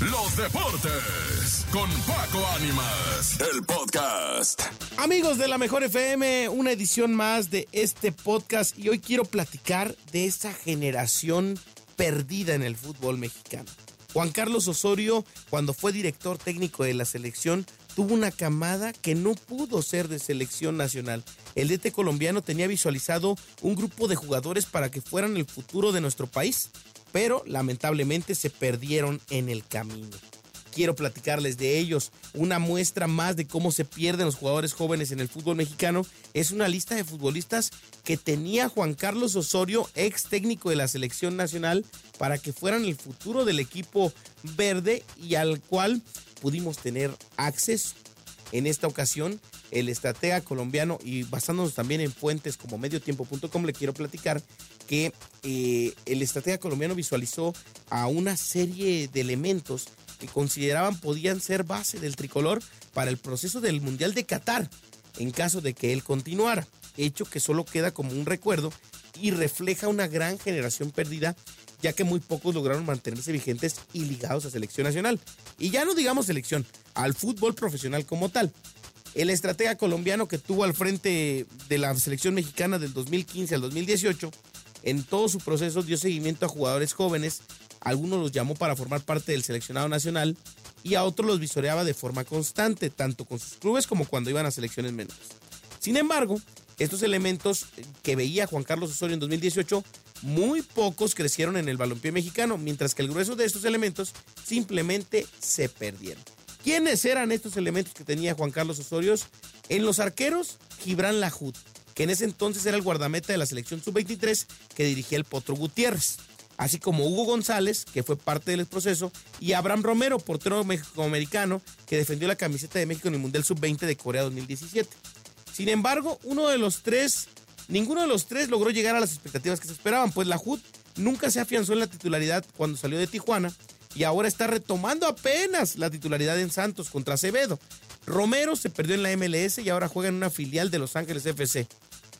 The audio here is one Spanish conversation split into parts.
los deportes con Paco Ánimas, el podcast. Amigos de la Mejor FM, una edición más de este podcast y hoy quiero platicar de esa generación perdida en el fútbol mexicano. Juan Carlos Osorio, cuando fue director técnico de la selección, tuvo una camada que no pudo ser de selección nacional. El DT colombiano tenía visualizado un grupo de jugadores para que fueran el futuro de nuestro país pero lamentablemente se perdieron en el camino. Quiero platicarles de ellos. Una muestra más de cómo se pierden los jugadores jóvenes en el fútbol mexicano es una lista de futbolistas que tenía Juan Carlos Osorio, ex técnico de la selección nacional, para que fueran el futuro del equipo verde y al cual pudimos tener acceso. En esta ocasión, el estratega colombiano y basándonos también en fuentes como mediotiempo.com le quiero platicar que eh, el estratega colombiano visualizó a una serie de elementos que consideraban podían ser base del tricolor para el proceso del Mundial de Qatar, en caso de que él continuara, hecho que solo queda como un recuerdo y refleja una gran generación perdida, ya que muy pocos lograron mantenerse vigentes y ligados a selección nacional. Y ya no digamos selección, al fútbol profesional como tal. El estratega colombiano que tuvo al frente de la selección mexicana del 2015 al 2018 en todo su proceso dio seguimiento a jugadores jóvenes, algunos los llamó para formar parte del seleccionado nacional y a otros los visoreaba de forma constante, tanto con sus clubes como cuando iban a selecciones menores. Sin embargo, estos elementos que veía Juan Carlos Osorio en 2018, muy pocos crecieron en el balompié mexicano, mientras que el grueso de estos elementos simplemente se perdieron. ¿Quiénes eran estos elementos que tenía Juan Carlos Osorio? En los arqueros, Gibran Lajut, que en ese entonces era el guardameta de la selección sub-23 que dirigía el Potro Gutiérrez, así como Hugo González, que fue parte del proceso, y Abraham Romero, portero americano que defendió la camiseta de México en el Mundial sub-20 de Corea 2017. Sin embargo, uno de los tres, ninguno de los tres logró llegar a las expectativas que se esperaban, pues la HUD nunca se afianzó en la titularidad cuando salió de Tijuana y ahora está retomando apenas la titularidad en Santos contra Acevedo. Romero se perdió en la MLS y ahora juega en una filial de Los Ángeles FC.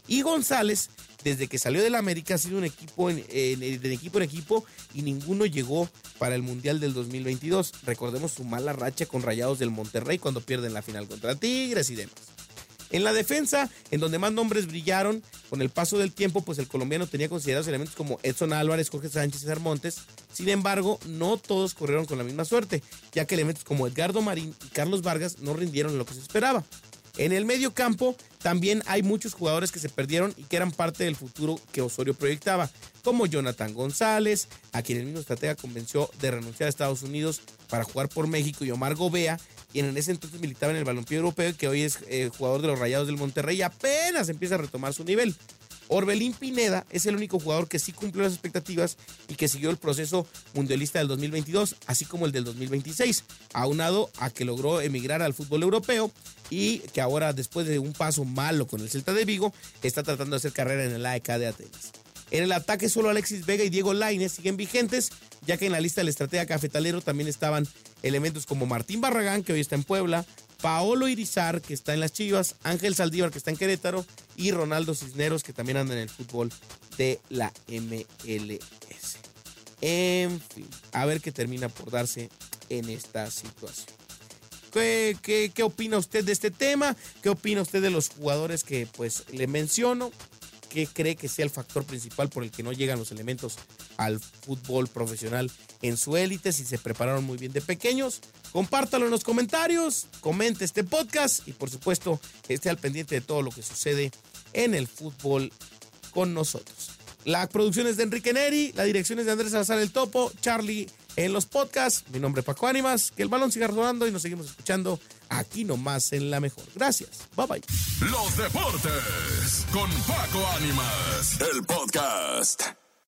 Y González, desde que salió del América, ha sido un equipo en, de equipo en equipo y ninguno llegó para el Mundial del 2022. Recordemos su mala racha con Rayados del Monterrey cuando pierden la final contra Tigres y demás. En la defensa, en donde más nombres brillaron, con el paso del tiempo, pues el colombiano tenía considerados elementos como Edson Álvarez, Jorge Sánchez y César Montes. Sin embargo, no todos corrieron con la misma suerte, ya que elementos como Edgardo Marín y Carlos Vargas no rindieron lo que se esperaba. En el medio campo también hay muchos jugadores que se perdieron y que eran parte del futuro que Osorio proyectaba, como Jonathan González, a quien el mismo estratega convenció de renunciar a Estados Unidos para jugar por México, y Omar Gobea, quien en ese entonces militaba en el balompié europeo, que hoy es eh, jugador de los Rayados del Monterrey y apenas empieza a retomar su nivel. Orbelín Pineda es el único jugador que sí cumplió las expectativas y que siguió el proceso mundialista del 2022, así como el del 2026, aunado a que logró emigrar al fútbol europeo y que ahora, después de un paso malo con el Celta de Vigo, está tratando de hacer carrera en el AEK de Atenas. En el ataque solo Alexis Vega y Diego Lainez siguen vigentes, ya que en la lista del estratega cafetalero también estaban elementos como Martín Barragán, que hoy está en Puebla, Paolo Irizar, que está en las Chivas, Ángel Saldívar, que está en Querétaro, y Ronaldo Cisneros, que también anda en el fútbol de la MLS. En fin, a ver qué termina por darse en esta situación. ¿Qué, qué, opina usted de este tema? ¿Qué opina usted de los jugadores que pues le menciono? ¿Qué cree que sea el factor principal por el que no llegan los elementos al fútbol profesional en su élite? Si se prepararon muy bien de pequeños, compártalo en los comentarios, comente este podcast y por supuesto esté al pendiente de todo lo que sucede en el fútbol con nosotros. La producción es de Enrique Neri, la dirección es de Andrés Salazar el Topo, Charlie en los podcasts. Mi nombre es Paco Ánimas, que el balón siga rodando y nos seguimos escuchando aquí nomás en la mejor. Gracias, bye bye. Los deportes con Paco Ánimas, el podcast.